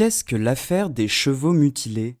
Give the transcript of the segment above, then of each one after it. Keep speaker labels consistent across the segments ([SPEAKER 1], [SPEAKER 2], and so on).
[SPEAKER 1] Qu'est-ce que l'affaire des chevaux mutilés?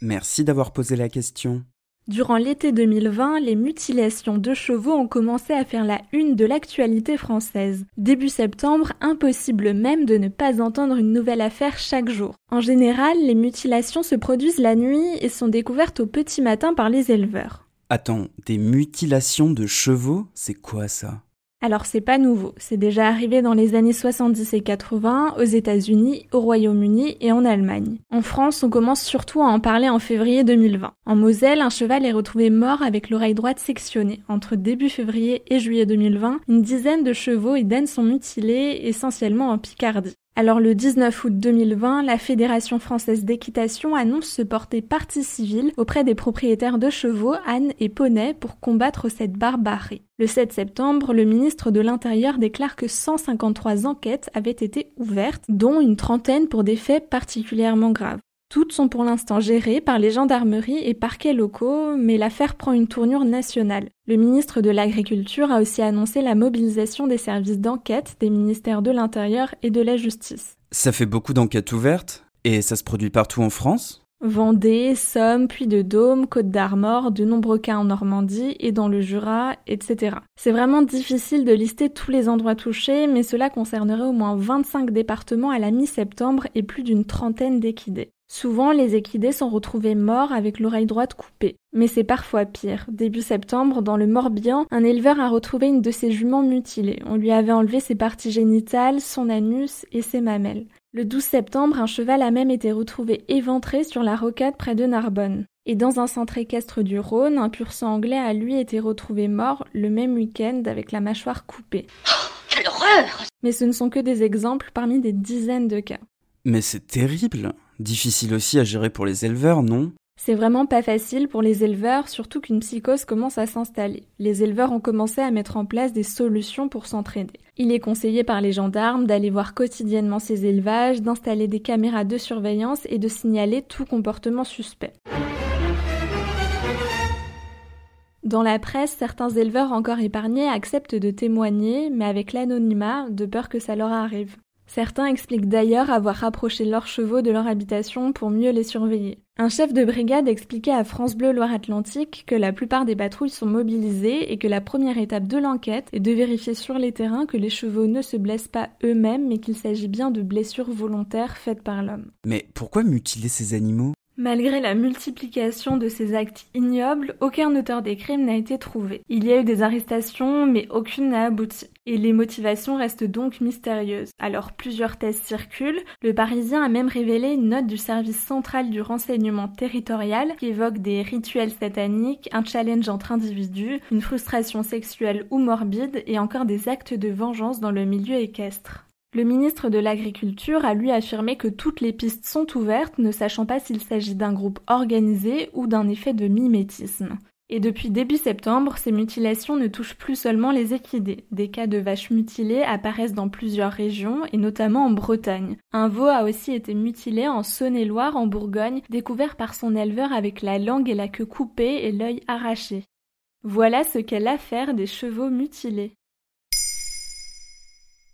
[SPEAKER 1] Merci d'avoir posé la question.
[SPEAKER 2] Durant l'été 2020, les mutilations de chevaux ont commencé à faire la une de l'actualité française. Début septembre, impossible même de ne pas entendre une nouvelle affaire chaque jour. En général, les mutilations se produisent la nuit et sont découvertes au petit matin par les éleveurs.
[SPEAKER 1] Attends, des mutilations de chevaux? C'est quoi ça?
[SPEAKER 2] Alors c'est pas nouveau, c'est déjà arrivé dans les années 70 et 80 aux États-Unis, au Royaume-Uni et en Allemagne. En France, on commence surtout à en parler en février 2020. En Moselle, un cheval est retrouvé mort avec l'oreille droite sectionnée. Entre début février et juillet 2020, une dizaine de chevaux et d'ânes sont mutilés, essentiellement en Picardie. Alors le 19 août 2020, la Fédération française d'équitation annonce se porter partie civile auprès des propriétaires de chevaux, ânes et poneys pour combattre cette barbarie. Le 7 septembre, le ministre de l'Intérieur déclare que 153 enquêtes avaient été ouvertes, dont une trentaine pour des faits particulièrement graves. Toutes sont pour l'instant gérées par les gendarmeries et parquets locaux, mais l'affaire prend une tournure nationale. Le ministre de l'Agriculture a aussi annoncé la mobilisation des services d'enquête des ministères de l'Intérieur et de la Justice.
[SPEAKER 1] Ça fait beaucoup d'enquêtes ouvertes et ça se produit partout en France?
[SPEAKER 2] Vendée, Somme, Puy-de-Dôme, Côte d'Armor, de nombreux cas en Normandie et dans le Jura, etc. C'est vraiment difficile de lister tous les endroits touchés, mais cela concernerait au moins 25 départements à la mi-septembre et plus d'une trentaine d'équidés. Souvent, les équidés sont retrouvés morts avec l'oreille droite coupée. Mais c'est parfois pire. Début septembre, dans le Morbihan, un éleveur a retrouvé une de ses juments mutilées. On lui avait enlevé ses parties génitales, son anus et ses mamelles. Le 12 septembre, un cheval a même été retrouvé éventré sur la rocade près de Narbonne. Et dans un centre équestre du Rhône, un pur sang anglais a lui été retrouvé mort le même week-end avec la mâchoire coupée.
[SPEAKER 3] Oh, quelle horreur
[SPEAKER 2] Mais ce ne sont que des exemples parmi des dizaines de cas.
[SPEAKER 1] Mais c'est terrible Difficile aussi à gérer pour les éleveurs, non?
[SPEAKER 2] C'est vraiment pas facile pour les éleveurs, surtout qu'une psychose commence à s'installer. Les éleveurs ont commencé à mettre en place des solutions pour s'entraider. Il est conseillé par les gendarmes d'aller voir quotidiennement ces élevages, d'installer des caméras de surveillance et de signaler tout comportement suspect. Dans la presse, certains éleveurs encore épargnés acceptent de témoigner, mais avec l'anonymat, de peur que ça leur arrive. Certains expliquent d'ailleurs avoir rapproché leurs chevaux de leur habitation pour mieux les surveiller. Un chef de brigade expliquait à France Bleu Loire-Atlantique que la plupart des patrouilles sont mobilisées et que la première étape de l'enquête est de vérifier sur les terrains que les chevaux ne se blessent pas eux-mêmes mais qu'il s'agit bien de blessures volontaires faites par l'homme.
[SPEAKER 1] Mais pourquoi mutiler ces animaux?
[SPEAKER 2] Malgré la multiplication de ces actes ignobles, aucun auteur des crimes n'a été trouvé. Il y a eu des arrestations, mais aucune n'a abouti. Et les motivations restent donc mystérieuses. Alors plusieurs thèses circulent. Le Parisien a même révélé une note du service central du renseignement territorial qui évoque des rituels sataniques, un challenge entre individus, une frustration sexuelle ou morbide et encore des actes de vengeance dans le milieu équestre. Le ministre de l'Agriculture a lui affirmé que toutes les pistes sont ouvertes, ne sachant pas s'il s'agit d'un groupe organisé ou d'un effet de mimétisme. Et depuis début septembre, ces mutilations ne touchent plus seulement les équidés. Des cas de vaches mutilées apparaissent dans plusieurs régions, et notamment en Bretagne. Un veau a aussi été mutilé en Saône-et-Loire, en Bourgogne, découvert par son éleveur avec la langue et la queue coupées et l'œil arraché. Voilà ce qu'est l'affaire des chevaux mutilés.